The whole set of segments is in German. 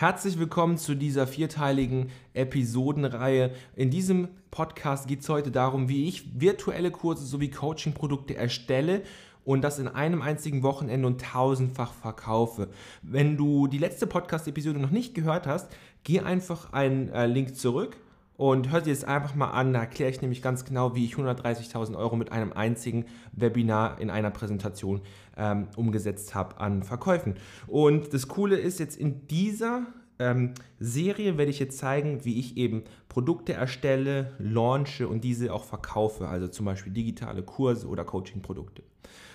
Herzlich willkommen zu dieser vierteiligen Episodenreihe. In diesem Podcast geht es heute darum, wie ich virtuelle Kurse sowie Coaching-Produkte erstelle und das in einem einzigen Wochenende und tausendfach verkaufe. Wenn du die letzte Podcast-Episode noch nicht gehört hast, geh einfach einen äh, Link zurück und hört dir das einfach mal an. Da erkläre ich nämlich ganz genau, wie ich 130.000 Euro mit einem einzigen Webinar in einer Präsentation ähm, umgesetzt habe an Verkäufen. Und das Coole ist jetzt in dieser ähm, Serie werde ich jetzt zeigen, wie ich eben Produkte erstelle, launche und diese auch verkaufe, also zum Beispiel digitale Kurse oder Coaching-Produkte.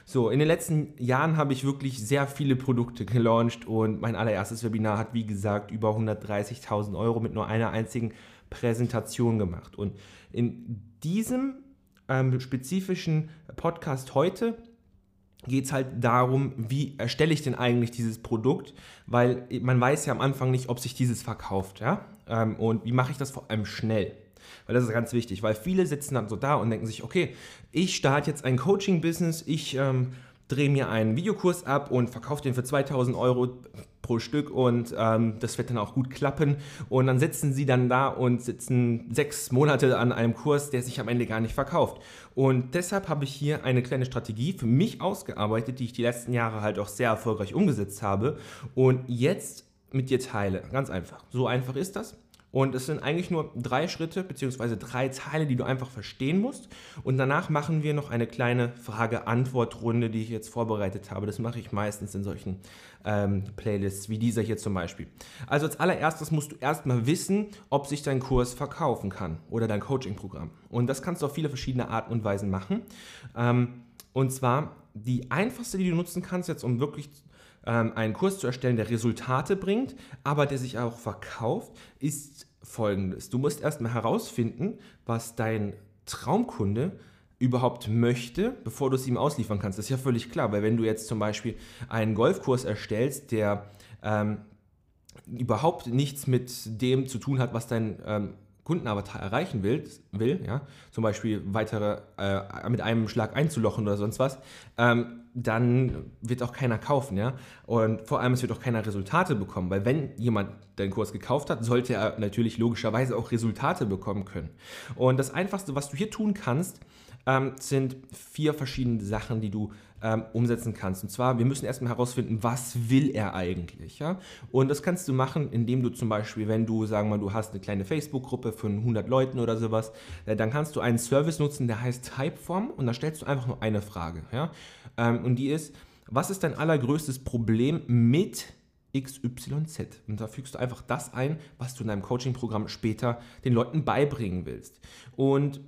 So, in den letzten Jahren habe ich wirklich sehr viele Produkte gelauncht und mein allererstes Webinar hat, wie gesagt, über 130.000 Euro mit nur einer einzigen Präsentation gemacht. Und in diesem ähm, spezifischen Podcast heute geht es halt darum, wie erstelle ich denn eigentlich dieses Produkt, weil man weiß ja am Anfang nicht, ob sich dieses verkauft, ja, ähm, und wie mache ich das vor allem schnell. Weil das ist ganz wichtig, weil viele sitzen dann so da und denken sich, okay, ich starte jetzt ein Coaching-Business, ich ähm, drehe mir einen Videokurs ab und verkaufe den für 2000 Euro pro Stück und ähm, das wird dann auch gut klappen. Und dann sitzen sie dann da und sitzen sechs Monate an einem Kurs, der sich am Ende gar nicht verkauft. Und deshalb habe ich hier eine kleine Strategie für mich ausgearbeitet, die ich die letzten Jahre halt auch sehr erfolgreich umgesetzt habe und jetzt mit dir teile. Ganz einfach. So einfach ist das. Und es sind eigentlich nur drei Schritte bzw. drei Teile, die du einfach verstehen musst. Und danach machen wir noch eine kleine Frage-Antwort-Runde, die ich jetzt vorbereitet habe. Das mache ich meistens in solchen ähm, Playlists wie dieser hier zum Beispiel. Also als allererstes musst du erstmal wissen, ob sich dein Kurs verkaufen kann oder dein Coaching-Programm. Und das kannst du auf viele verschiedene Arten und Weisen machen. Ähm, und zwar die einfachste, die du nutzen kannst, jetzt um wirklich ähm, einen Kurs zu erstellen, der Resultate bringt, aber der sich auch verkauft, ist folgendes. Du musst erstmal herausfinden, was dein Traumkunde überhaupt möchte, bevor du es ihm ausliefern kannst. Das ist ja völlig klar, weil wenn du jetzt zum Beispiel einen Golfkurs erstellst, der ähm, überhaupt nichts mit dem zu tun hat, was dein ähm, Kundenavatar erreichen will, will ja, zum Beispiel weitere äh, mit einem Schlag einzulochen oder sonst was, ähm, dann wird auch keiner kaufen, ja. Und vor allem, es wird auch keiner Resultate bekommen, weil wenn jemand deinen Kurs gekauft hat, sollte er natürlich logischerweise auch Resultate bekommen können. Und das Einfachste, was du hier tun kannst, ähm, sind vier verschiedene Sachen, die du ähm, umsetzen kannst. Und zwar, wir müssen erstmal herausfinden, was will er eigentlich. Ja? Und das kannst du machen, indem du zum Beispiel, wenn du, sagen wir mal, du hast eine kleine Facebook-Gruppe von 100 Leuten oder sowas, äh, dann kannst du einen Service nutzen, der heißt Typeform und da stellst du einfach nur eine Frage. Ja? Ähm, und die ist, was ist dein allergrößtes Problem mit XYZ. Und da fügst du einfach das ein, was du in deinem Coaching-Programm später den Leuten beibringen willst. Und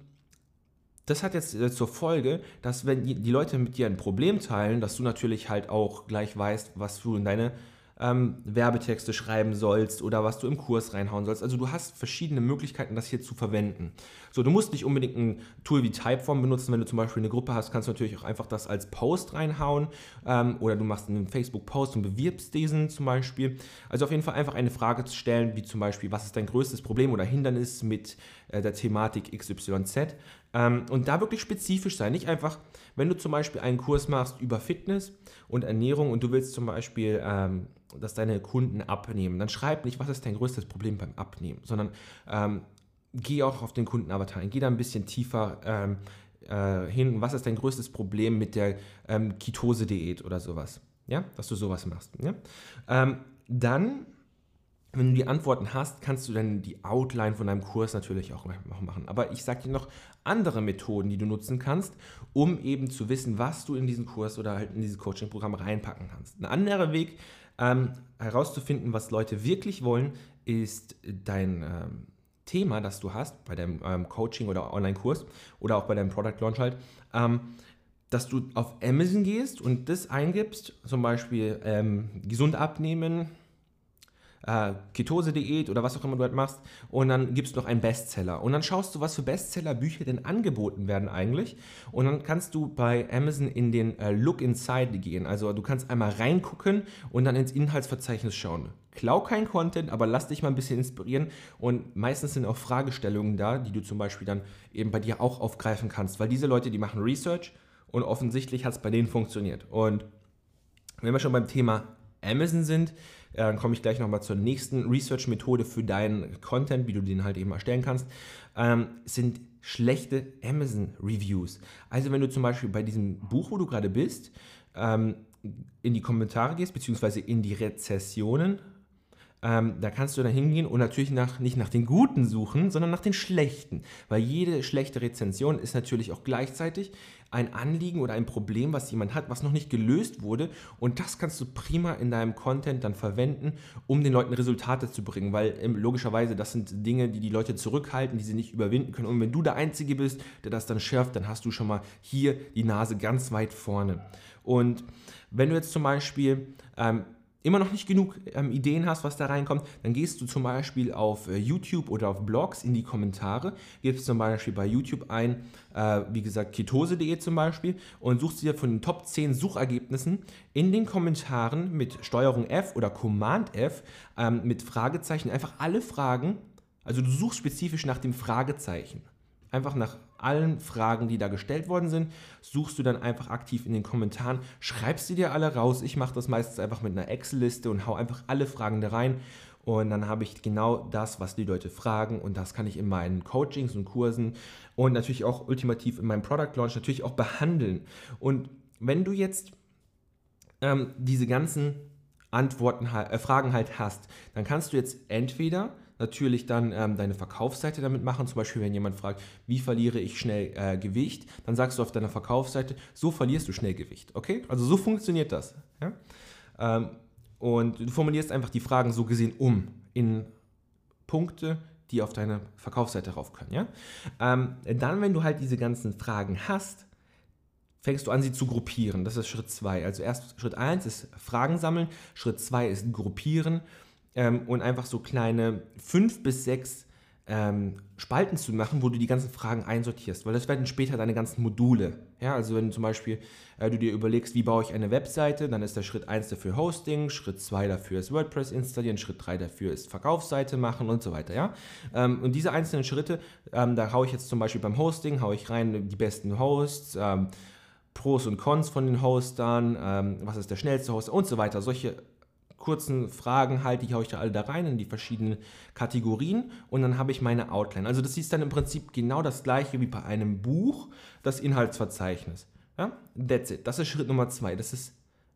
das hat jetzt äh, zur Folge, dass wenn die Leute mit dir ein Problem teilen, dass du natürlich halt auch gleich weißt, was du in deine ähm, Werbetexte schreiben sollst oder was du im Kurs reinhauen sollst. Also du hast verschiedene Möglichkeiten, das hier zu verwenden. So, du musst nicht unbedingt ein Tool wie Typeform benutzen. Wenn du zum Beispiel eine Gruppe hast, kannst du natürlich auch einfach das als Post reinhauen ähm, oder du machst einen Facebook-Post und bewirbst diesen zum Beispiel. Also auf jeden Fall einfach eine Frage zu stellen, wie zum Beispiel, was ist dein größtes Problem oder Hindernis mit äh, der Thematik XYZ. Ähm, und da wirklich spezifisch sein. Nicht einfach, wenn du zum Beispiel einen Kurs machst über Fitness und Ernährung und du willst zum Beispiel ähm, dass deine Kunden abnehmen. Dann schreib nicht, was ist dein größtes Problem beim Abnehmen, sondern ähm, geh auch auf den Kundenavatar ein, geh da ein bisschen tiefer ähm, äh, hin. Was ist dein größtes Problem mit der ähm, Ketose-Diät oder sowas? Ja, dass du sowas machst. Ja? Ähm, dann wenn du die Antworten hast, kannst du dann die Outline von deinem Kurs natürlich auch machen. Aber ich sage dir noch andere Methoden, die du nutzen kannst, um eben zu wissen, was du in diesen Kurs oder halt in dieses Coaching-Programm reinpacken kannst. Ein anderer Weg, ähm, herauszufinden, was Leute wirklich wollen, ist dein ähm, Thema, das du hast bei deinem ähm, Coaching oder Online-Kurs oder auch bei deinem Product Launch halt, ähm, dass du auf Amazon gehst und das eingibst, zum Beispiel ähm, gesund abnehmen, äh, Ketose-Diät oder was auch immer du halt machst und dann gibst du noch einen Bestseller. Und dann schaust du, was für Bestseller-Bücher denn angeboten werden eigentlich. Und dann kannst du bei Amazon in den äh, Look Inside gehen, also du kannst einmal reingucken und dann ins Inhaltsverzeichnis schauen. Klau kein Content, aber lass dich mal ein bisschen inspirieren. Und meistens sind auch Fragestellungen da, die du zum Beispiel dann eben bei dir auch aufgreifen kannst, weil diese Leute, die machen Research und offensichtlich hat es bei denen funktioniert. Und wenn wir schon beim Thema Amazon sind, äh, dann komme ich gleich nochmal zur nächsten Research-Methode für deinen Content, wie du den halt eben erstellen kannst, ähm, sind schlechte Amazon-Reviews. Also wenn du zum Beispiel bei diesem Buch, wo du gerade bist, ähm, in die Kommentare gehst, beziehungsweise in die Rezessionen, ähm, da kannst du dann hingehen und natürlich nach, nicht nach den guten suchen, sondern nach den schlechten. Weil jede schlechte Rezension ist natürlich auch gleichzeitig ein Anliegen oder ein Problem, was jemand hat, was noch nicht gelöst wurde. Und das kannst du prima in deinem Content dann verwenden, um den Leuten Resultate zu bringen. Weil ähm, logischerweise, das sind Dinge, die die Leute zurückhalten, die sie nicht überwinden können. Und wenn du der Einzige bist, der das dann schärft, dann hast du schon mal hier die Nase ganz weit vorne. Und wenn du jetzt zum Beispiel ähm, immer noch nicht genug ähm, Ideen hast, was da reinkommt, dann gehst du zum Beispiel auf äh, YouTube oder auf Blogs in die Kommentare, gibst zum Beispiel bei YouTube ein, äh, wie gesagt, ketose.de zum Beispiel und suchst dir von den Top 10 Suchergebnissen in den Kommentaren mit Steuerung F oder Command F ähm, mit Fragezeichen einfach alle Fragen, also du suchst spezifisch nach dem Fragezeichen. Einfach nach allen Fragen, die da gestellt worden sind, suchst du dann einfach aktiv in den Kommentaren, schreibst sie dir alle raus. Ich mache das meistens einfach mit einer Excel-Liste und hau einfach alle Fragen da rein. Und dann habe ich genau das, was die Leute fragen. Und das kann ich in meinen Coachings und Kursen und natürlich auch ultimativ in meinem Product Launch natürlich auch behandeln. Und wenn du jetzt ähm, diese ganzen Antworten, äh, Fragen halt hast, dann kannst du jetzt entweder natürlich dann ähm, deine Verkaufsseite damit machen. Zum Beispiel, wenn jemand fragt, wie verliere ich schnell äh, Gewicht, dann sagst du auf deiner Verkaufsseite, so verlierst du schnell Gewicht. Okay? Also so funktioniert das. Ja? Ähm, und du formulierst einfach die Fragen so gesehen um in Punkte, die auf deine Verkaufsseite rauf können. Ja? Ähm, dann, wenn du halt diese ganzen Fragen hast, fängst du an, sie zu gruppieren. Das ist Schritt 2. Also erst Schritt 1 ist Fragen sammeln, Schritt 2 ist gruppieren ähm, und einfach so kleine fünf bis sechs ähm, Spalten zu machen, wo du die ganzen Fragen einsortierst, weil das werden später deine ganzen Module. Ja, also wenn du zum Beispiel äh, du dir überlegst, wie baue ich eine Webseite, dann ist der Schritt 1 dafür Hosting, Schritt 2 dafür ist WordPress installieren, Schritt 3 dafür ist Verkaufsseite machen und so weiter. Ja? Ähm, und diese einzelnen Schritte, ähm, da haue ich jetzt zum Beispiel beim Hosting, haue ich rein die besten Hosts, ähm, Pros und Cons von den Hostern, ähm, was ist der schnellste Hoster und so weiter. Solche kurzen Fragen halt, haue ich da alle da rein in die verschiedenen Kategorien und dann habe ich meine Outline. Also das ist dann im Prinzip genau das gleiche wie bei einem Buch, das Inhaltsverzeichnis. Ja? That's it. Das ist Schritt Nummer zwei. Das ist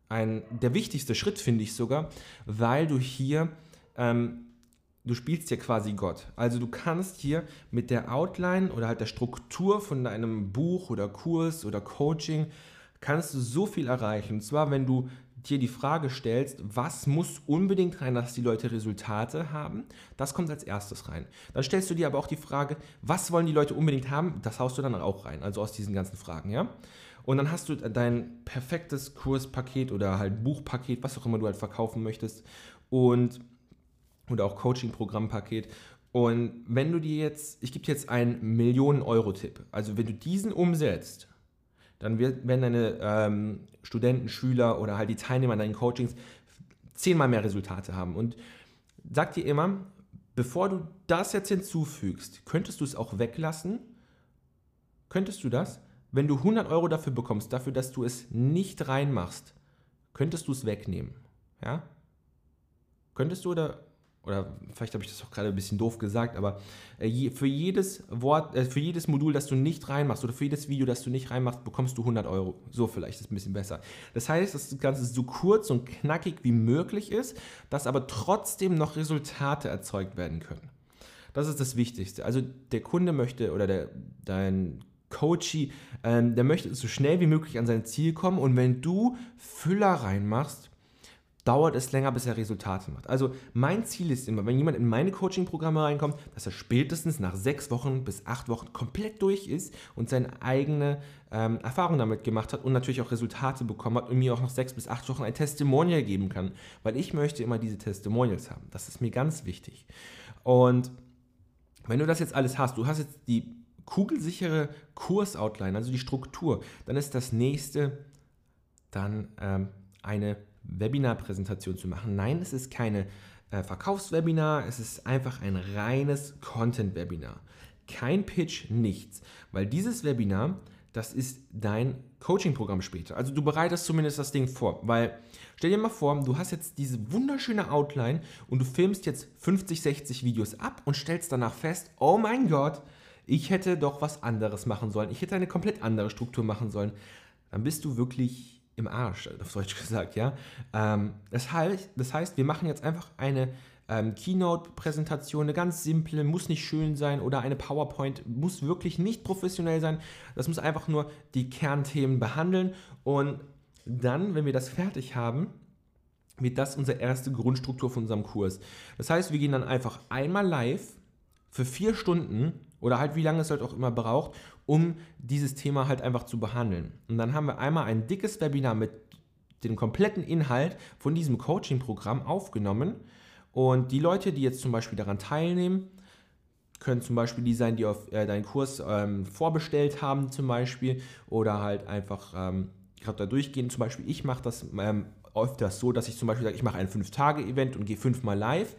ein, der wichtigste Schritt, finde ich sogar, weil du hier, ähm, du spielst ja quasi Gott. Also du kannst hier mit der Outline oder halt der Struktur von deinem Buch oder Kurs oder Coaching, kannst du so viel erreichen. Und zwar, wenn du dir die Frage stellst, was muss unbedingt rein, dass die Leute Resultate haben, das kommt als erstes rein. Dann stellst du dir aber auch die Frage, was wollen die Leute unbedingt haben, das haust du dann auch rein, also aus diesen ganzen Fragen, ja. Und dann hast du dein perfektes Kurspaket oder halt Buchpaket, was auch immer du halt verkaufen möchtest und oder auch Coaching-Programmpaket. Und wenn du dir jetzt, ich gebe dir jetzt einen Millionen-Euro-Tipp, also wenn du diesen umsetzt, dann werden deine ähm, Studenten, Schüler oder halt die Teilnehmer an deinen Coachings zehnmal mehr Resultate haben. Und sag dir immer, bevor du das jetzt hinzufügst, könntest du es auch weglassen? Könntest du das? Wenn du 100 Euro dafür bekommst, dafür, dass du es nicht reinmachst, könntest du es wegnehmen. Ja? Könntest du oder oder vielleicht habe ich das auch gerade ein bisschen doof gesagt, aber äh, für jedes Wort, äh, für jedes Modul, das du nicht reinmachst oder für jedes Video, das du nicht reinmachst, bekommst du 100 Euro. So vielleicht ist ein bisschen besser. Das heißt, dass das Ganze so kurz und knackig wie möglich ist, dass aber trotzdem noch Resultate erzeugt werden können. Das ist das Wichtigste. Also der Kunde möchte oder der, dein Coachee, ähm, der möchte so schnell wie möglich an sein Ziel kommen und wenn du Füller reinmachst, dauert es länger, bis er Resultate macht. Also mein Ziel ist immer, wenn jemand in meine Coaching-Programme reinkommt, dass er spätestens nach sechs Wochen bis acht Wochen komplett durch ist und seine eigene ähm, Erfahrung damit gemacht hat und natürlich auch Resultate bekommen hat und mir auch nach sechs bis acht Wochen ein Testimonial geben kann, weil ich möchte immer diese Testimonials haben. Das ist mir ganz wichtig. Und wenn du das jetzt alles hast, du hast jetzt die kugelsichere Kursoutline, also die Struktur, dann ist das nächste dann ähm, eine Webinar-Präsentation zu machen. Nein, es ist keine äh, Verkaufswebinar, es ist einfach ein reines Content-Webinar. Kein Pitch, nichts. Weil dieses Webinar, das ist dein Coaching-Programm später. Also du bereitest zumindest das Ding vor, weil stell dir mal vor, du hast jetzt diese wunderschöne Outline und du filmst jetzt 50, 60 Videos ab und stellst danach fest, oh mein Gott, ich hätte doch was anderes machen sollen. Ich hätte eine komplett andere Struktur machen sollen. Dann bist du wirklich im Arsch, auf Deutsch gesagt, ja. Ähm, das, heißt, das heißt, wir machen jetzt einfach eine ähm, Keynote-Präsentation, eine ganz simple, muss nicht schön sein oder eine PowerPoint, muss wirklich nicht professionell sein. Das muss einfach nur die Kernthemen behandeln und dann, wenn wir das fertig haben, wird das unsere erste Grundstruktur von unserem Kurs. Das heißt, wir gehen dann einfach einmal live für vier Stunden oder halt wie lange es halt auch immer braucht, um dieses Thema halt einfach zu behandeln. Und dann haben wir einmal ein dickes Webinar mit dem kompletten Inhalt von diesem Coaching-Programm aufgenommen und die Leute, die jetzt zum Beispiel daran teilnehmen, können zum Beispiel die sein, die auf äh, deinen Kurs ähm, vorbestellt haben, zum Beispiel, oder halt einfach ähm, gerade da durchgehen. Zum Beispiel, ich mache das ähm, öfters so, dass ich zum Beispiel sage, ich mache ein 5-Tage-Event und gehe fünfmal live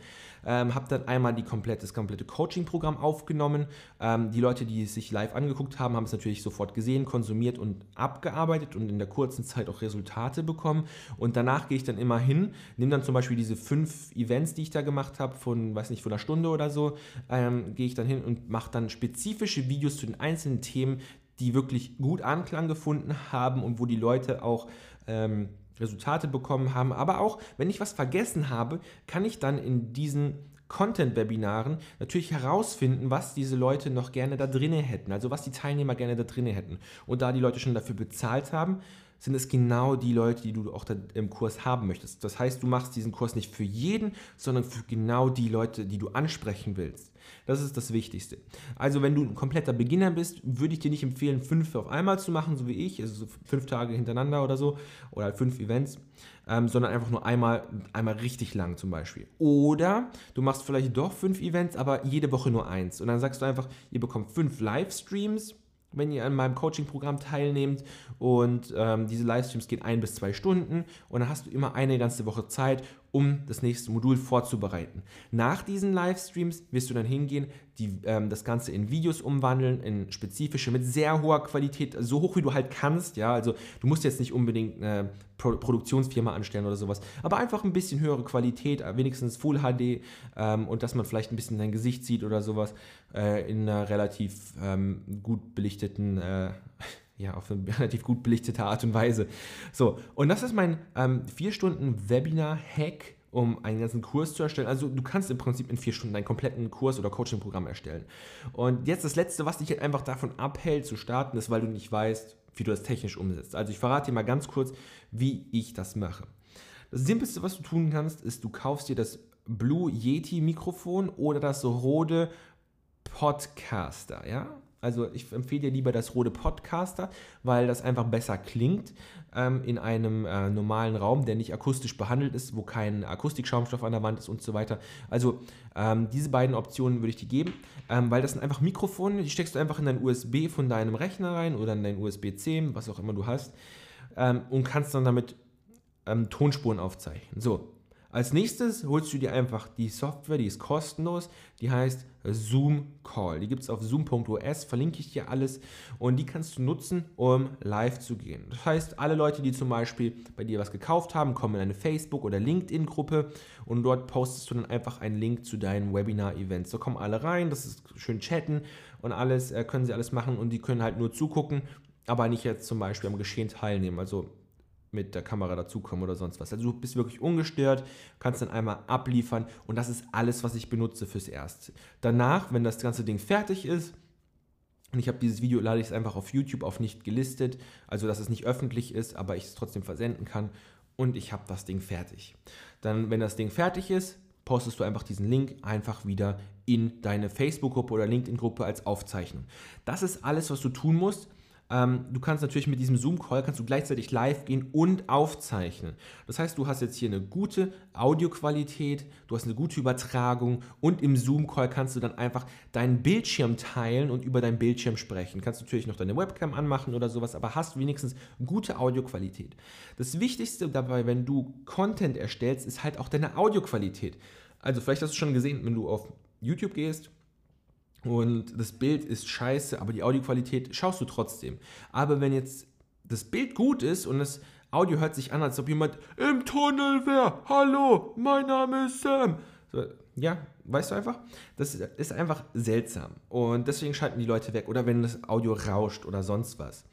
ähm, habe dann einmal die komplette, das komplette Coaching-Programm aufgenommen. Ähm, die Leute, die es sich live angeguckt haben, haben es natürlich sofort gesehen, konsumiert und abgearbeitet und in der kurzen Zeit auch Resultate bekommen. Und danach gehe ich dann immer hin, nehme dann zum Beispiel diese fünf Events, die ich da gemacht habe, von, weiß nicht, von einer Stunde oder so, ähm, gehe ich dann hin und mache dann spezifische Videos zu den einzelnen Themen, die wirklich gut Anklang gefunden haben und wo die Leute auch ähm, Resultate bekommen haben. Aber auch, wenn ich was vergessen habe, kann ich dann in diesen Content-Webinaren natürlich herausfinden, was diese Leute noch gerne da drinne hätten, also was die Teilnehmer gerne da drinne hätten. Und da die Leute schon dafür bezahlt haben, sind es genau die Leute, die du auch im Kurs haben möchtest. Das heißt, du machst diesen Kurs nicht für jeden, sondern für genau die Leute, die du ansprechen willst. Das ist das Wichtigste. Also, wenn du ein kompletter Beginner bist, würde ich dir nicht empfehlen, fünf auf einmal zu machen, so wie ich, also so fünf Tage hintereinander oder so, oder halt fünf Events, ähm, sondern einfach nur einmal, einmal richtig lang zum Beispiel. Oder du machst vielleicht doch fünf Events, aber jede Woche nur eins. Und dann sagst du einfach, ihr bekommt fünf Livestreams wenn ihr an meinem Coaching-Programm teilnehmt und ähm, diese Livestreams gehen ein bis zwei Stunden und dann hast du immer eine ganze Woche Zeit, um das nächste Modul vorzubereiten. Nach diesen Livestreams wirst du dann hingehen, die, ähm, das Ganze in Videos umwandeln, in spezifische mit sehr hoher Qualität, so hoch wie du halt kannst. Ja, also du musst jetzt nicht unbedingt eine Pro Produktionsfirma anstellen oder sowas, aber einfach ein bisschen höhere Qualität, äh, wenigstens Full HD ähm, und dass man vielleicht ein bisschen dein Gesicht sieht oder sowas äh, in einer relativ ähm, gut belichteten äh, ja, auf eine relativ gut belichtete Art und Weise. So, und das ist mein ähm, vier Stunden Webinar-Hack, um einen ganzen Kurs zu erstellen. Also du kannst im Prinzip in vier Stunden einen kompletten Kurs oder Coaching-Programm erstellen. Und jetzt das Letzte, was dich halt einfach davon abhält zu starten, ist, weil du nicht weißt, wie du das technisch umsetzt. Also ich verrate dir mal ganz kurz, wie ich das mache. Das Simpelste, was du tun kannst, ist, du kaufst dir das Blue Yeti Mikrofon oder das Rode Podcaster, ja? Also ich empfehle dir lieber das Rode Podcaster, weil das einfach besser klingt ähm, in einem äh, normalen Raum, der nicht akustisch behandelt ist, wo kein Akustikschaumstoff an der Wand ist und so weiter. Also ähm, diese beiden Optionen würde ich dir geben, ähm, weil das sind einfach Mikrofone, die steckst du einfach in dein USB von deinem Rechner rein oder in dein USB-C, was auch immer du hast, ähm, und kannst dann damit ähm, Tonspuren aufzeichnen. So, als nächstes holst du dir einfach die Software, die ist kostenlos, die heißt Zoom Call. Die gibt es auf zoom.os, verlinke ich dir alles und die kannst du nutzen, um live zu gehen. Das heißt, alle Leute, die zum Beispiel bei dir was gekauft haben, kommen in eine Facebook- oder LinkedIn-Gruppe und dort postest du dann einfach einen Link zu deinen Webinar-Events. Da kommen alle rein, das ist schön chatten und alles, äh, können sie alles machen und die können halt nur zugucken, aber nicht jetzt zum Beispiel am Geschehen teilnehmen. Also mit der Kamera dazukommen oder sonst was. Also du bist wirklich ungestört, kannst dann einmal abliefern und das ist alles, was ich benutze fürs Erste. Danach, wenn das ganze Ding fertig ist, und ich habe dieses Video, lade ich es einfach auf YouTube auf nicht gelistet, also dass es nicht öffentlich ist, aber ich es trotzdem versenden kann und ich habe das Ding fertig. Dann, wenn das Ding fertig ist, postest du einfach diesen Link einfach wieder in deine Facebook-Gruppe oder LinkedIn-Gruppe als Aufzeichnung. Das ist alles, was du tun musst. Ähm, du kannst natürlich mit diesem Zoom-Call kannst du gleichzeitig live gehen und aufzeichnen. Das heißt, du hast jetzt hier eine gute Audioqualität, du hast eine gute Übertragung und im Zoom-Call kannst du dann einfach deinen Bildschirm teilen und über deinen Bildschirm sprechen. Du kannst natürlich noch deine Webcam anmachen oder sowas, aber hast wenigstens gute Audioqualität. Das Wichtigste dabei, wenn du Content erstellst, ist halt auch deine Audioqualität. Also vielleicht hast du schon gesehen, wenn du auf YouTube gehst, und das Bild ist scheiße, aber die Audioqualität schaust du trotzdem. Aber wenn jetzt das Bild gut ist und das Audio hört sich an, als ob jemand im Tunnel wäre. Hallo, mein Name ist Sam. So, ja, weißt du einfach? Das ist einfach seltsam. Und deswegen schalten die Leute weg. Oder wenn das Audio rauscht oder sonst was.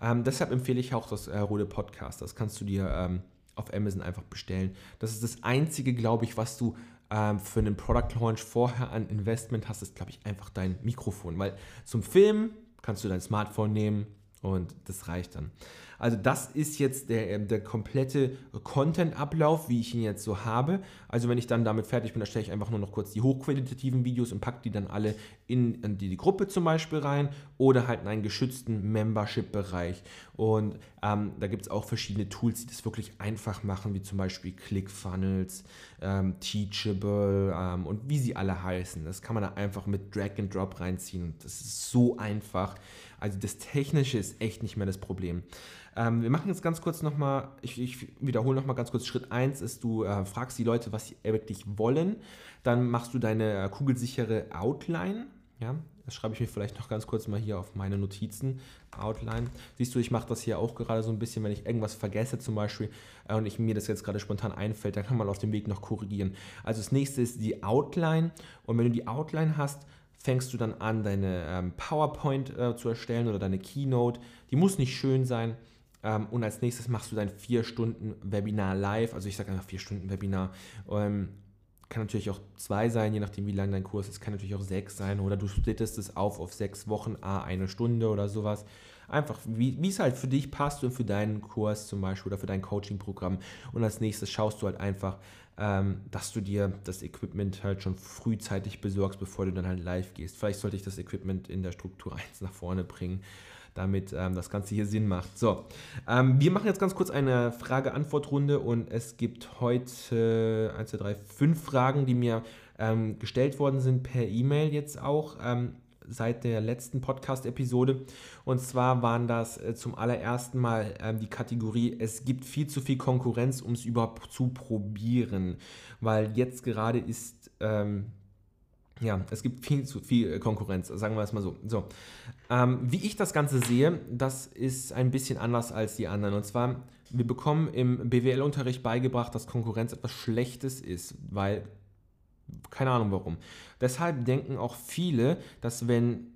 Ähm, deshalb empfehle ich auch das äh, Rode Podcast. Das kannst du dir ähm, auf Amazon einfach bestellen. Das ist das Einzige, glaube ich, was du ähm, für einen Product Launch vorher an Investment hast, ist, glaube ich, einfach dein Mikrofon. Weil zum Filmen kannst du dein Smartphone nehmen und das reicht dann. Also das ist jetzt der, ähm, der komplette Content-Ablauf, wie ich ihn jetzt so habe. Also wenn ich dann damit fertig bin, dann stelle ich einfach nur noch kurz die hochqualitativen Videos und packe die dann alle in, in die, die, Gruppe zum Beispiel rein oder halt in einen geschützten Membership-Bereich. Und ähm, da gibt es auch verschiedene Tools, die das wirklich einfach machen, wie zum Beispiel ClickFunnels, ähm, Teachable ähm, und wie sie alle heißen. Das kann man da einfach mit Drag and Drop reinziehen das ist so einfach. Also das Technische ist echt nicht mehr das Problem. Ähm, wir machen jetzt ganz kurz nochmal, ich, ich wiederhole nochmal ganz kurz, Schritt 1 ist, du äh, fragst die Leute, was sie wirklich wollen. Dann machst du deine äh, kugelsichere Outline. Ja, das schreibe ich mir vielleicht noch ganz kurz mal hier auf meine Notizen. Outline. Siehst du, ich mache das hier auch gerade so ein bisschen, wenn ich irgendwas vergesse zum Beispiel äh, und ich, mir das jetzt gerade spontan einfällt, dann kann man auf dem Weg noch korrigieren. Also das nächste ist die Outline und wenn du die Outline hast, fängst du dann an, deine ähm, PowerPoint äh, zu erstellen oder deine Keynote. Die muss nicht schön sein, ähm, und als nächstes machst du dein 4 Stunden Webinar live. Also ich sage einfach 4 Stunden Webinar. Ähm, kann natürlich auch zwei sein, je nachdem, wie lang dein Kurs ist. Kann natürlich auch sechs sein. Oder du splittest es auf auf sechs Wochen, a eine Stunde oder sowas. Einfach, wie es halt für dich passt und für deinen Kurs zum Beispiel oder für dein Coaching-Programm. Und als nächstes schaust du halt einfach, dass du dir das Equipment halt schon frühzeitig besorgst, bevor du dann halt live gehst. Vielleicht sollte ich das Equipment in der Struktur 1 nach vorne bringen damit ähm, das Ganze hier Sinn macht. So, ähm, wir machen jetzt ganz kurz eine Frage-Antwort-Runde und es gibt heute 1, 2, 3, 5 Fragen, die mir ähm, gestellt worden sind per E-Mail jetzt auch ähm, seit der letzten Podcast-Episode. Und zwar waren das äh, zum allerersten Mal ähm, die Kategorie, es gibt viel zu viel Konkurrenz, um es überhaupt zu probieren. Weil jetzt gerade ist ähm, ja, es gibt viel zu viel äh, Konkurrenz, sagen wir es mal so. so. Ähm, wie ich das Ganze sehe, das ist ein bisschen anders als die anderen. Und zwar, wir bekommen im BWL-Unterricht beigebracht, dass Konkurrenz etwas Schlechtes ist, weil, keine Ahnung warum. Deshalb denken auch viele, dass wenn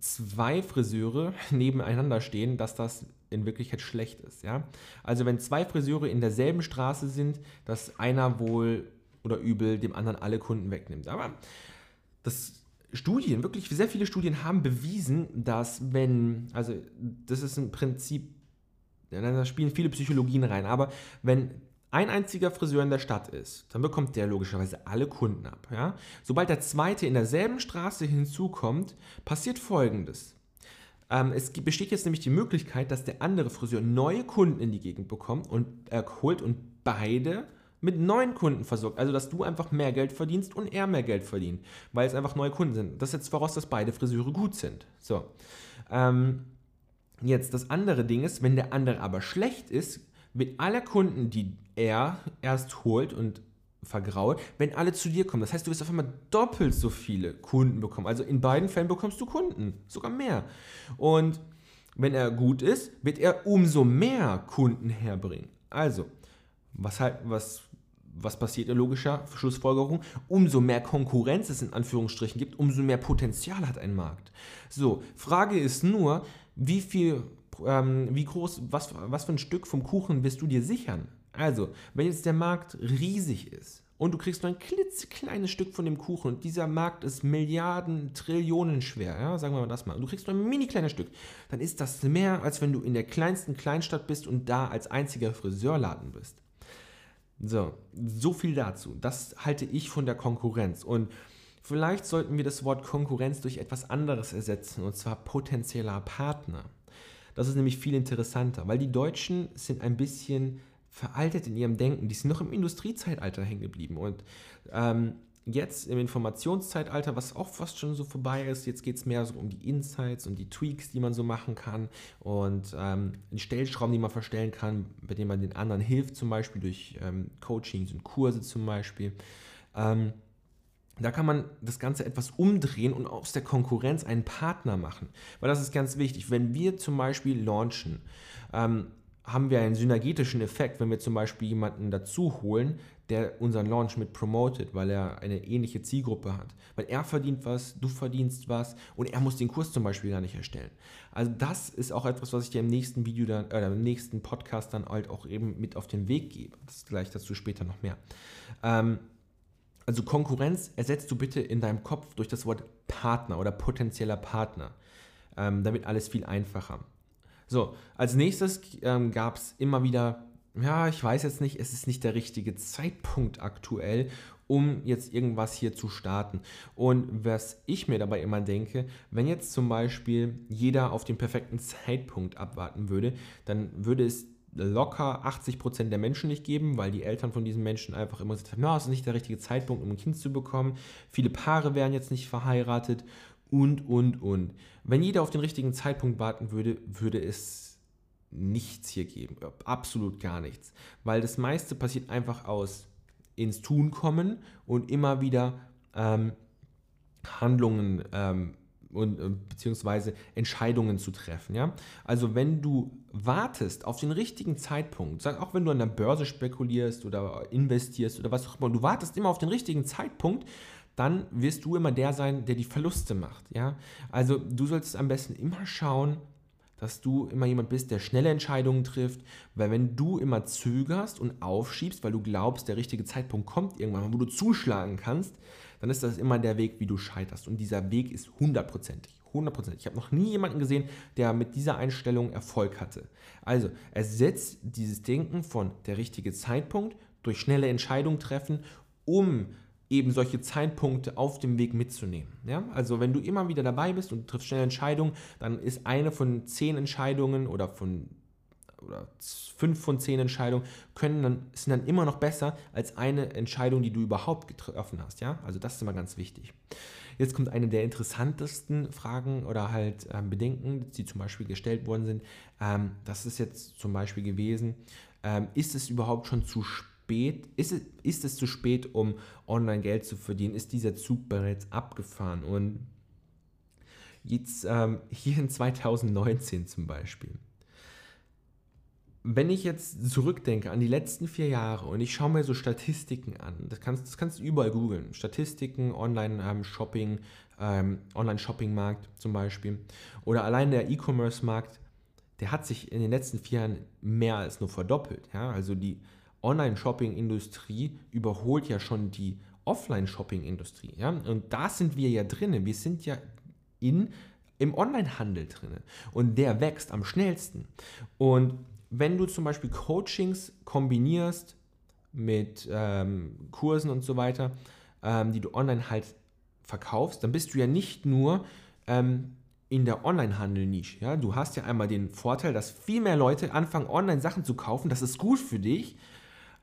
zwei Friseure nebeneinander stehen, dass das in Wirklichkeit schlecht ist. Ja? Also wenn zwei Friseure in derselben Straße sind, dass einer wohl oder übel dem anderen alle Kunden wegnimmt. Aber das Studien, wirklich sehr viele Studien haben bewiesen, dass wenn, also das ist im Prinzip, da spielen viele Psychologien rein, aber wenn ein einziger Friseur in der Stadt ist, dann bekommt der logischerweise alle Kunden ab. Ja? Sobald der zweite in derselben Straße hinzukommt, passiert folgendes. Ähm, es besteht jetzt nämlich die Möglichkeit, dass der andere Friseur neue Kunden in die Gegend bekommt und holt und beide mit neuen Kunden versorgt. Also, dass du einfach mehr Geld verdienst und er mehr Geld verdient, weil es einfach neue Kunden sind. Das setzt voraus, dass beide Friseure gut sind. So. Ähm, jetzt, das andere Ding ist, wenn der andere aber schlecht ist, wird alle Kunden, die er erst holt und vergrault, wenn alle zu dir kommen. Das heißt, du wirst auf einmal doppelt so viele Kunden bekommen. Also in beiden Fällen bekommst du Kunden, sogar mehr. Und wenn er gut ist, wird er umso mehr Kunden herbringen. Also, was halt, was was passiert in logischer Schlussfolgerung? Umso mehr Konkurrenz es in Anführungsstrichen gibt, umso mehr Potenzial hat ein Markt. So, Frage ist nur, wie viel, ähm, wie groß, was, was für ein Stück vom Kuchen wirst du dir sichern? Also, wenn jetzt der Markt riesig ist und du kriegst nur ein klitzekleines Stück von dem Kuchen und dieser Markt ist Milliarden, Trillionen schwer, ja, sagen wir mal das mal, und du kriegst nur ein mini kleines Stück, dann ist das mehr, als wenn du in der kleinsten Kleinstadt bist und da als einziger Friseurladen bist. So, so viel dazu. Das halte ich von der Konkurrenz. Und vielleicht sollten wir das Wort Konkurrenz durch etwas anderes ersetzen, und zwar potenzieller Partner. Das ist nämlich viel interessanter, weil die Deutschen sind ein bisschen veraltet in ihrem Denken. Die sind noch im Industriezeitalter hängen geblieben. Und ähm, jetzt im Informationszeitalter, was auch fast schon so vorbei ist, jetzt geht es mehr so um die Insights und die Tweaks, die man so machen kann und ähm, die Stellschrauben, die man verstellen kann, bei denen man den anderen hilft, zum Beispiel durch ähm, Coachings und Kurse zum Beispiel. Ähm, da kann man das Ganze etwas umdrehen und aus der Konkurrenz einen Partner machen. Weil das ist ganz wichtig. Wenn wir zum Beispiel launchen, ähm, haben wir einen synergetischen Effekt, wenn wir zum Beispiel jemanden dazu holen, der unseren Launch mit promotet, weil er eine ähnliche Zielgruppe hat. Weil er verdient was, du verdienst was und er muss den Kurs zum Beispiel gar nicht erstellen. Also das ist auch etwas, was ich dir im nächsten Video dann, äh, im nächsten Podcast dann halt auch eben mit auf den Weg gebe. Das gleich dazu später noch mehr. Ähm, also Konkurrenz ersetzt du bitte in deinem Kopf durch das Wort Partner oder potenzieller Partner. Ähm, damit alles viel einfacher. So, als nächstes ähm, gab es immer wieder, ja, ich weiß jetzt nicht, es ist nicht der richtige Zeitpunkt aktuell, um jetzt irgendwas hier zu starten. Und was ich mir dabei immer denke, wenn jetzt zum Beispiel jeder auf den perfekten Zeitpunkt abwarten würde, dann würde es locker 80% der Menschen nicht geben, weil die Eltern von diesen Menschen einfach immer gesagt haben, no, es ist nicht der richtige Zeitpunkt, um ein Kind zu bekommen. Viele Paare wären jetzt nicht verheiratet und, und, und. Wenn jeder auf den richtigen Zeitpunkt warten würde, würde es nichts hier geben. Absolut gar nichts. Weil das meiste passiert einfach aus ins Tun kommen und immer wieder ähm, Handlungen ähm, und äh, beziehungsweise Entscheidungen zu treffen. Ja? Also wenn du wartest auf den richtigen Zeitpunkt, auch wenn du an der Börse spekulierst oder investierst oder was auch immer, du wartest immer auf den richtigen Zeitpunkt, dann wirst du immer der sein, der die Verluste macht. Ja? Also du solltest am besten immer schauen, dass du immer jemand bist, der schnelle Entscheidungen trifft, weil wenn du immer zögerst und aufschiebst, weil du glaubst, der richtige Zeitpunkt kommt irgendwann, wo du zuschlagen kannst, dann ist das immer der Weg, wie du scheiterst. Und dieser Weg ist hundertprozentig. Hundertprozentig. Ich habe noch nie jemanden gesehen, der mit dieser Einstellung Erfolg hatte. Also, ersetzt dieses Denken von der richtige Zeitpunkt durch schnelle Entscheidungen treffen, um eben solche Zeitpunkte auf dem Weg mitzunehmen. Ja? Also wenn du immer wieder dabei bist und triffst schnelle Entscheidungen, dann ist eine von zehn Entscheidungen oder von oder fünf von zehn Entscheidungen können dann, sind dann immer noch besser als eine Entscheidung, die du überhaupt getroffen hast. Ja? Also das ist immer ganz wichtig. Jetzt kommt eine der interessantesten Fragen oder halt ähm, Bedenken, die zum Beispiel gestellt worden sind. Ähm, das ist jetzt zum Beispiel gewesen, ähm, ist es überhaupt schon zu spät? ist es, ist es zu spät, um online Geld zu verdienen? Ist dieser Zug bereits abgefahren? Und jetzt ähm, hier in 2019 zum Beispiel. Wenn ich jetzt zurückdenke an die letzten vier Jahre und ich schaue mir so Statistiken an, das kannst, das kannst du überall googeln, Statistiken, Online-Shopping, ähm, Online-Shopping-Markt zum Beispiel oder allein der E-Commerce-Markt, der hat sich in den letzten vier Jahren mehr als nur verdoppelt. Ja? Also die Online-Shopping-Industrie überholt ja schon die Offline-Shopping-Industrie. Ja? Und da sind wir ja drinnen. Wir sind ja in, im Online-Handel drinnen. Und der wächst am schnellsten. Und wenn du zum Beispiel Coachings kombinierst mit ähm, Kursen und so weiter, ähm, die du online halt verkaufst, dann bist du ja nicht nur ähm, in der Online-Handel-Nische. Ja? Du hast ja einmal den Vorteil, dass viel mehr Leute anfangen, online Sachen zu kaufen. Das ist gut für dich.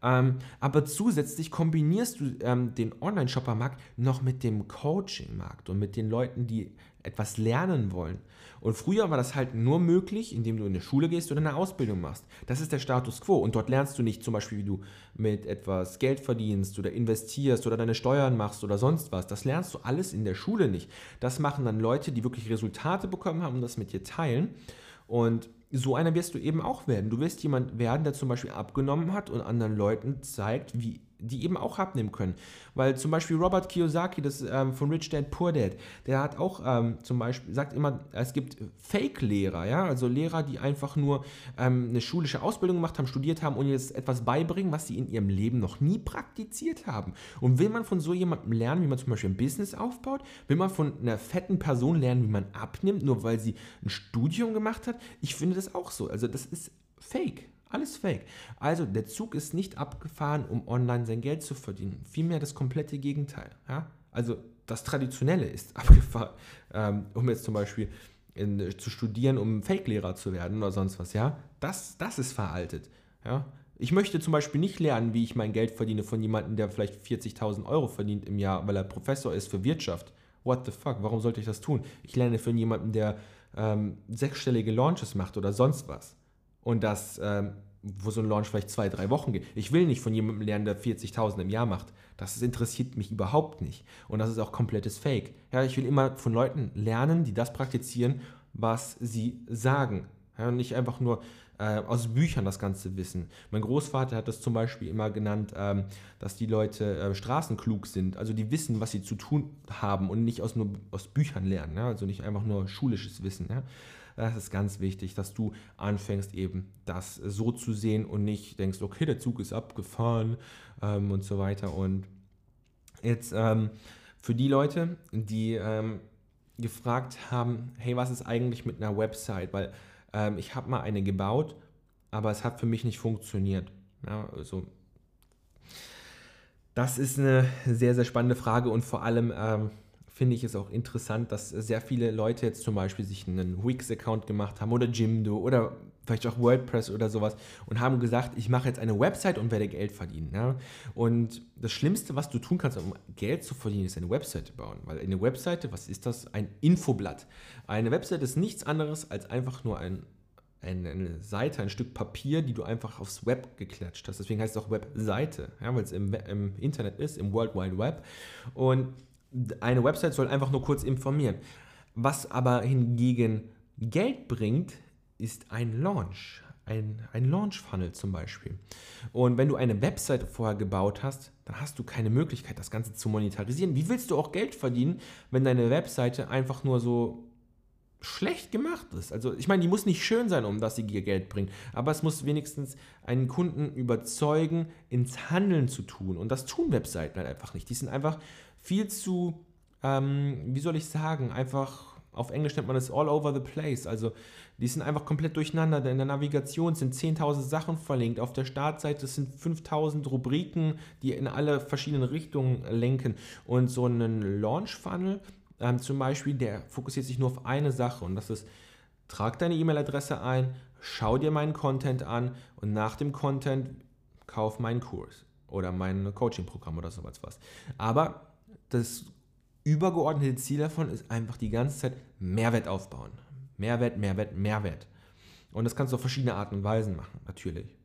Ähm, aber zusätzlich kombinierst du ähm, den Online-Shopper-Markt noch mit dem Coaching-Markt und mit den Leuten, die etwas lernen wollen. Und früher war das halt nur möglich, indem du in eine Schule gehst oder eine Ausbildung machst. Das ist der Status quo. Und dort lernst du nicht zum Beispiel, wie du mit etwas Geld verdienst oder investierst oder deine Steuern machst oder sonst was. Das lernst du alles in der Schule nicht. Das machen dann Leute, die wirklich Resultate bekommen haben und das mit dir teilen. Und so einer wirst du eben auch werden. Du wirst jemand werden, der zum Beispiel abgenommen hat und anderen Leuten zeigt, wie die eben auch abnehmen können. Weil zum Beispiel Robert Kiyosaki, das ähm, von Rich Dad Poor Dad, der hat auch ähm, zum Beispiel, sagt immer, es gibt Fake-Lehrer, ja, also Lehrer, die einfach nur ähm, eine schulische Ausbildung gemacht haben, studiert haben und jetzt etwas beibringen, was sie in ihrem Leben noch nie praktiziert haben. Und will man von so jemandem lernen, wie man zum Beispiel ein Business aufbaut? Will man von einer fetten Person lernen, wie man abnimmt, nur weil sie ein Studium gemacht hat? Ich finde das auch so. Also das ist Fake. Alles fake. Also der Zug ist nicht abgefahren, um online sein Geld zu verdienen. Vielmehr das komplette Gegenteil. Ja? Also das Traditionelle ist abgefahren, ähm, um jetzt zum Beispiel in, zu studieren, um Fake-Lehrer zu werden oder sonst was. Ja? Das, das ist veraltet. Ja? Ich möchte zum Beispiel nicht lernen, wie ich mein Geld verdiene von jemandem, der vielleicht 40.000 Euro verdient im Jahr, weil er Professor ist für Wirtschaft. What the fuck? Warum sollte ich das tun? Ich lerne von jemandem, der ähm, sechsstellige Launches macht oder sonst was und das, ähm, wo so ein Launch vielleicht zwei, drei Wochen geht. Ich will nicht von jemandem lernen, der 40.000 im Jahr macht. Das interessiert mich überhaupt nicht. Und das ist auch komplettes Fake. Ja, ich will immer von Leuten lernen, die das praktizieren, was sie sagen. Ja, nicht einfach nur äh, aus Büchern das Ganze wissen. Mein Großvater hat das zum Beispiel immer genannt, ähm, dass die Leute äh, straßenklug sind. Also die wissen, was sie zu tun haben und nicht aus, nur aus Büchern lernen. Ja? Also nicht einfach nur schulisches Wissen. Ja? Das ist ganz wichtig, dass du anfängst eben das so zu sehen und nicht denkst, okay, der Zug ist abgefahren ähm, und so weiter. Und jetzt ähm, für die Leute, die ähm, gefragt haben, hey, was ist eigentlich mit einer Website? Weil ähm, ich habe mal eine gebaut, aber es hat für mich nicht funktioniert. Ja, also das ist eine sehr, sehr spannende Frage und vor allem ähm, finde ich es auch interessant, dass sehr viele Leute jetzt zum Beispiel sich einen Wix-Account gemacht haben oder Jimdo oder vielleicht auch WordPress oder sowas und haben gesagt, ich mache jetzt eine Website und werde Geld verdienen. Ja? Und das Schlimmste, was du tun kannst, um Geld zu verdienen, ist eine Webseite bauen. Weil eine Webseite, was ist das? Ein Infoblatt. Eine Webseite ist nichts anderes als einfach nur ein, eine Seite, ein Stück Papier, die du einfach aufs Web geklatscht hast. Deswegen heißt es auch Webseite, ja, weil es im, im Internet ist, im World Wide Web. Und eine Website soll einfach nur kurz informieren. Was aber hingegen Geld bringt, ist ein Launch, ein, ein Launch-Funnel zum Beispiel. Und wenn du eine Website vorher gebaut hast, dann hast du keine Möglichkeit, das Ganze zu monetarisieren. Wie willst du auch Geld verdienen, wenn deine Webseite einfach nur so schlecht gemacht ist? Also ich meine, die muss nicht schön sein, um dass sie dir Geld bringt, aber es muss wenigstens einen Kunden überzeugen, ins Handeln zu tun. Und das tun Webseiten halt einfach nicht. Die sind einfach viel zu, ähm, wie soll ich sagen, einfach auf Englisch nennt man das all over the place. Also die sind einfach komplett durcheinander. In der Navigation sind 10.000 Sachen verlinkt. Auf der Startseite sind 5.000 Rubriken, die in alle verschiedenen Richtungen lenken. Und so ein Launch-Funnel ähm, zum Beispiel, der fokussiert sich nur auf eine Sache. Und das ist, trag deine E-Mail-Adresse ein, schau dir meinen Content an und nach dem Content kauf meinen Kurs oder mein Coaching-Programm oder sowas was. Aber das übergeordnete Ziel davon ist einfach die ganze Zeit Mehrwert aufbauen. Mehrwert, Mehrwert, Mehrwert. Und das kannst du auf verschiedene Arten und Weisen machen, natürlich.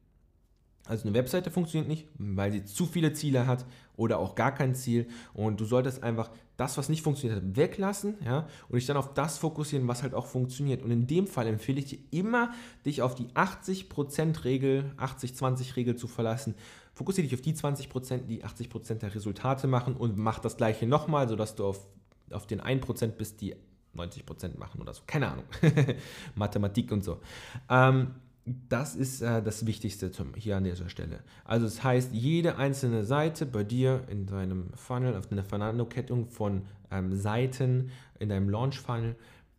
Also eine Webseite funktioniert nicht, weil sie zu viele Ziele hat oder auch gar kein Ziel. Und du solltest einfach das, was nicht funktioniert hat, weglassen ja, und dich dann auf das fokussieren, was halt auch funktioniert. Und in dem Fall empfehle ich dir immer, dich auf die 80%-Regel, 80-20-Regel zu verlassen. Fokussiere dich auf die 20%, die 80% der Resultate machen und mach das gleiche nochmal, sodass du auf, auf den 1% bist, die 90% machen oder so. Keine Ahnung. Mathematik und so. Ähm, das ist äh, das Wichtigste zum, hier an dieser Stelle. Also das heißt, jede einzelne Seite bei dir in deinem Funnel, auf einer Fernando-Kettung von ähm, Seiten in deinem Launch-Funnel,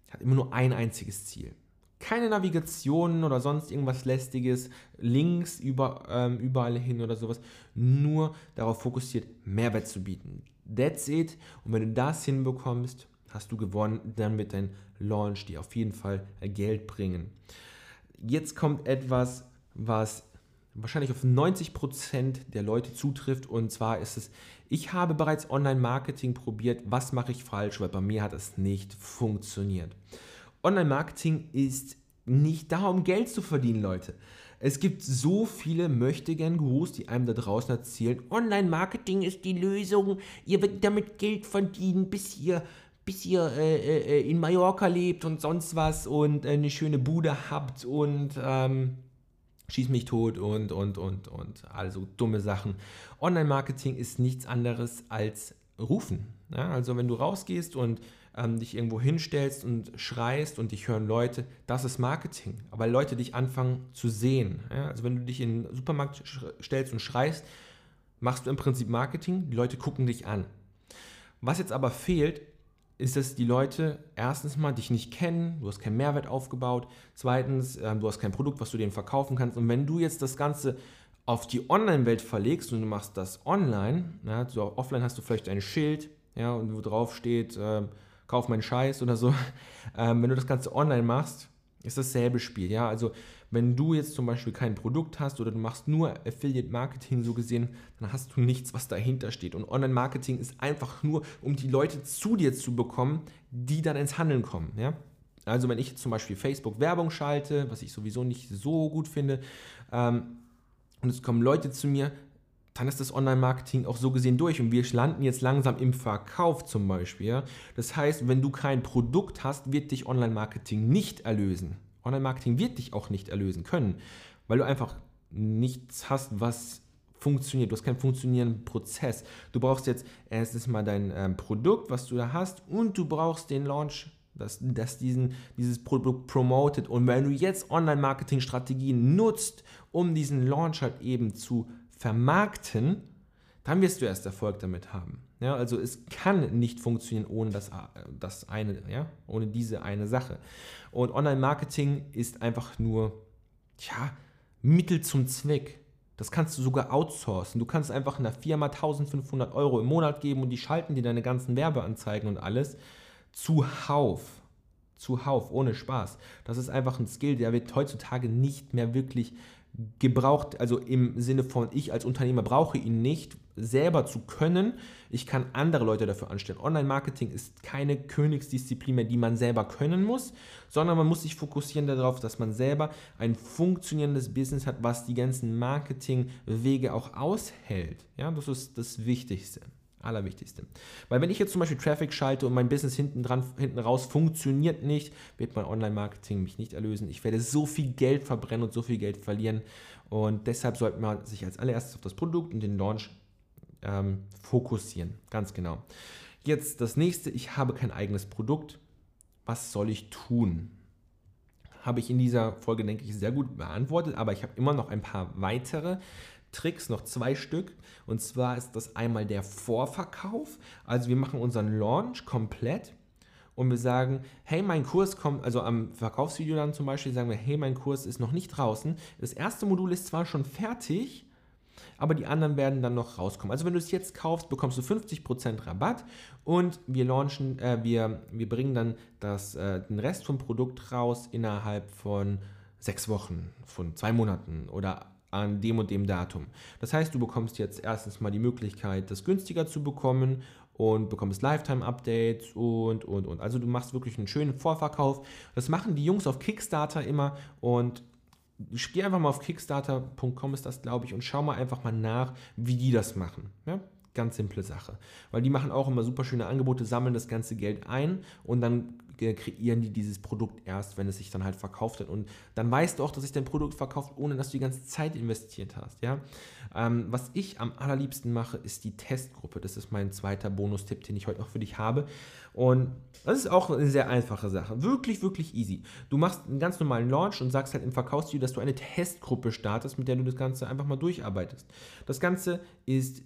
hat immer nur ein einziges Ziel. Keine Navigationen oder sonst irgendwas lästiges, Links über, ähm, überall hin oder sowas. Nur darauf fokussiert, Mehrwert zu bieten. That's it. Und wenn du das hinbekommst, hast du gewonnen, dann wird dein Launch dir auf jeden Fall Geld bringen. Jetzt kommt etwas, was wahrscheinlich auf 90% der Leute zutrifft. Und zwar ist es, ich habe bereits Online-Marketing probiert. Was mache ich falsch? Weil bei mir hat es nicht funktioniert. Online-Marketing ist nicht da, um Geld zu verdienen, Leute. Es gibt so viele Möchtegern-Gurus, die einem da draußen erzählen, Online-Marketing ist die Lösung, ihr werdet damit Geld verdienen, bis ihr bis ihr äh, äh, in Mallorca lebt und sonst was und äh, eine schöne Bude habt und ähm, schieß mich tot und, und, und, und. Also dumme Sachen. Online-Marketing ist nichts anderes als Rufen. Ja? Also wenn du rausgehst und ähm, dich irgendwo hinstellst und schreist und dich hören Leute, das ist Marketing. Aber Leute dich anfangen zu sehen. Ja? Also wenn du dich in den Supermarkt stellst und schreist, machst du im Prinzip Marketing, die Leute gucken dich an. Was jetzt aber fehlt, ist, dass die Leute erstens mal dich nicht kennen, du hast keinen Mehrwert aufgebaut, zweitens, äh, du hast kein Produkt, was du denen verkaufen kannst. Und wenn du jetzt das Ganze auf die Online-Welt verlegst und du machst das online, ja, so offline hast du vielleicht ein Schild, ja, und wo drauf steht, äh, kauf meinen Scheiß oder so. Ähm, wenn du das Ganze online machst, ist dasselbe Spiel. Ja, also wenn du jetzt zum Beispiel kein Produkt hast oder du machst nur Affiliate Marketing so gesehen, dann hast du nichts, was dahinter steht. Und Online Marketing ist einfach nur, um die Leute zu dir zu bekommen, die dann ins Handeln kommen. Ja? Also wenn ich zum Beispiel Facebook Werbung schalte, was ich sowieso nicht so gut finde, ähm, und es kommen Leute zu mir, dann ist das Online-Marketing auch so gesehen durch und wir landen jetzt langsam im Verkauf zum Beispiel. Das heißt, wenn du kein Produkt hast, wird dich Online-Marketing nicht erlösen. Online-Marketing wird dich auch nicht erlösen können, weil du einfach nichts hast, was funktioniert. Du hast keinen funktionierenden Prozess. Du brauchst jetzt erstens mal dein ähm, Produkt, was du da hast, und du brauchst den Launch, dass, dass diesen, dieses Produkt promotet. Und wenn du jetzt Online-Marketing-Strategien nutzt, um diesen Launch halt eben zu vermarkten, dann wirst du erst Erfolg damit haben. Ja, also es kann nicht funktionieren ohne das, das eine, ja, ohne diese eine Sache. Und Online-Marketing ist einfach nur, ja, Mittel zum Zweck. Das kannst du sogar outsourcen. Du kannst einfach einer Firma 1500 Euro im Monat geben und die schalten dir deine ganzen Werbeanzeigen und alles zuhauf. Zuhauf, ohne Spaß. Das ist einfach ein Skill, der wird heutzutage nicht mehr wirklich gebraucht, also im Sinne von ich als Unternehmer brauche ihn nicht, selber zu können. Ich kann andere Leute dafür anstellen. Online-Marketing ist keine Königsdisziplin mehr, die man selber können muss, sondern man muss sich fokussieren darauf, dass man selber ein funktionierendes Business hat, was die ganzen Marketingwege auch aushält. Ja, das ist das Wichtigste. Allerwichtigste. Weil wenn ich jetzt zum Beispiel Traffic schalte und mein Business hinten, dran, hinten raus funktioniert nicht, wird mein Online-Marketing mich nicht erlösen. Ich werde so viel Geld verbrennen und so viel Geld verlieren. Und deshalb sollte man sich als allererstes auf das Produkt und den Launch ähm, fokussieren. Ganz genau. Jetzt das nächste, ich habe kein eigenes Produkt. Was soll ich tun? Habe ich in dieser Folge, denke ich, sehr gut beantwortet, aber ich habe immer noch ein paar weitere. Tricks, noch zwei Stück. Und zwar ist das einmal der Vorverkauf. Also wir machen unseren Launch komplett und wir sagen, hey, mein Kurs kommt, also am Verkaufsvideo dann zum Beispiel sagen wir, hey, mein Kurs ist noch nicht draußen. Das erste Modul ist zwar schon fertig, aber die anderen werden dann noch rauskommen. Also wenn du es jetzt kaufst, bekommst du 50% Rabatt und wir launchen, äh, wir, wir bringen dann das, äh, den Rest vom Produkt raus innerhalb von sechs Wochen, von zwei Monaten oder an dem und dem Datum. Das heißt, du bekommst jetzt erstens mal die Möglichkeit, das günstiger zu bekommen und bekommst Lifetime-Updates und, und, und. Also du machst wirklich einen schönen Vorverkauf. Das machen die Jungs auf Kickstarter immer und geh einfach mal auf kickstarter.com ist das, glaube ich, und schau mal einfach mal nach, wie die das machen. Ja? Ganz simple Sache. Weil die machen auch immer super schöne Angebote, sammeln das ganze Geld ein und dann kreieren die dieses Produkt erst, wenn es sich dann halt verkauft hat. Und dann weißt du auch, dass sich dein Produkt verkauft, ohne dass du die ganze Zeit investiert hast. Ja? Ähm, was ich am allerliebsten mache, ist die Testgruppe. Das ist mein zweiter Bonustipp, den ich heute noch für dich habe. Und das ist auch eine sehr einfache Sache. Wirklich, wirklich easy. Du machst einen ganz normalen Launch und sagst halt im Verkaufsvideo, dass du eine Testgruppe startest, mit der du das Ganze einfach mal durcharbeitest. Das Ganze ist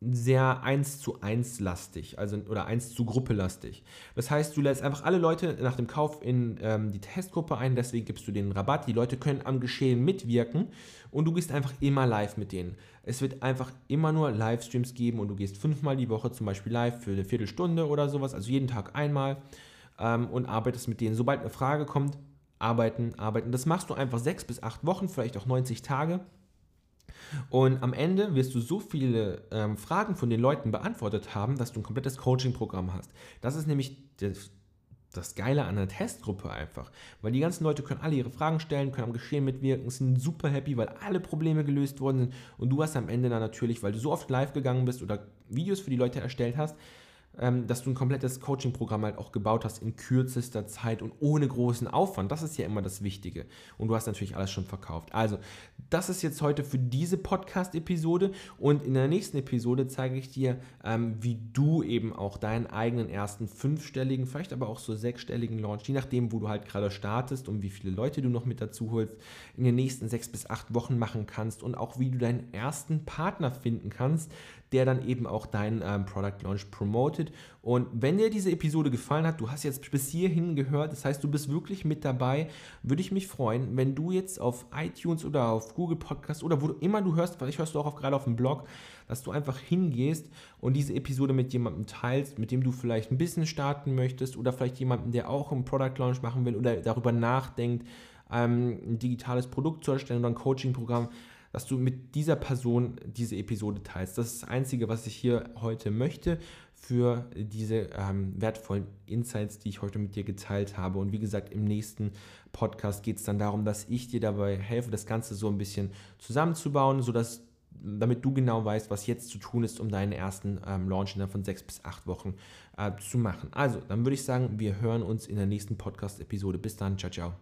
sehr 1 zu 1 lastig, also oder 1 zu Gruppe lastig. Das heißt, du lässt einfach alle Leute nach dem Kauf in ähm, die Testgruppe ein, deswegen gibst du den Rabatt. Die Leute können am Geschehen mitwirken und du gehst einfach immer live mit denen. Es wird einfach immer nur Livestreams geben und du gehst fünfmal die Woche zum Beispiel live für eine Viertelstunde oder sowas, also jeden Tag einmal ähm, und arbeitest mit denen. Sobald eine Frage kommt, arbeiten, arbeiten. Das machst du einfach sechs bis acht Wochen, vielleicht auch 90 Tage und am Ende wirst du so viele ähm, Fragen von den Leuten beantwortet haben, dass du ein komplettes Coaching-Programm hast. Das ist nämlich das, das Geile an der Testgruppe einfach. Weil die ganzen Leute können alle ihre Fragen stellen, können am Geschehen mitwirken, sind super happy, weil alle Probleme gelöst worden sind. Und du hast am Ende dann natürlich, weil du so oft live gegangen bist oder Videos für die Leute erstellt hast, ähm, dass du ein komplettes Coaching-Programm halt auch gebaut hast in kürzester Zeit und ohne großen Aufwand. Das ist ja immer das Wichtige. Und du hast natürlich alles schon verkauft. Also, das ist jetzt heute für diese Podcast-Episode und in der nächsten Episode zeige ich dir, ähm, wie du eben auch deinen eigenen ersten fünfstelligen, vielleicht aber auch so sechsstelligen Launch, je nachdem, wo du halt gerade startest und wie viele Leute du noch mit dazu holst, in den nächsten sechs bis acht Wochen machen kannst und auch wie du deinen ersten Partner finden kannst, der dann eben auch deinen ähm, Product Launch promotet. Und wenn dir diese Episode gefallen hat, du hast jetzt bis hierhin gehört, das heißt, du bist wirklich mit dabei, würde ich mich freuen, wenn du jetzt auf iTunes oder auf Google Podcast oder wo immer du hörst, vielleicht hörst du auch auf, gerade auf dem Blog, dass du einfach hingehst und diese Episode mit jemandem teilst, mit dem du vielleicht ein Business starten möchtest oder vielleicht jemanden, der auch einen Product Launch machen will oder darüber nachdenkt, ähm, ein digitales Produkt zu erstellen oder ein Coaching-Programm dass du mit dieser Person diese Episode teilst. Das ist das Einzige, was ich hier heute möchte für diese ähm, wertvollen Insights, die ich heute mit dir geteilt habe. Und wie gesagt, im nächsten Podcast geht es dann darum, dass ich dir dabei helfe, das Ganze so ein bisschen zusammenzubauen, sodass damit du genau weißt, was jetzt zu tun ist, um deinen ersten ähm, Launch innerhalb von sechs bis acht Wochen äh, zu machen. Also, dann würde ich sagen, wir hören uns in der nächsten Podcast-Episode. Bis dann, ciao, ciao.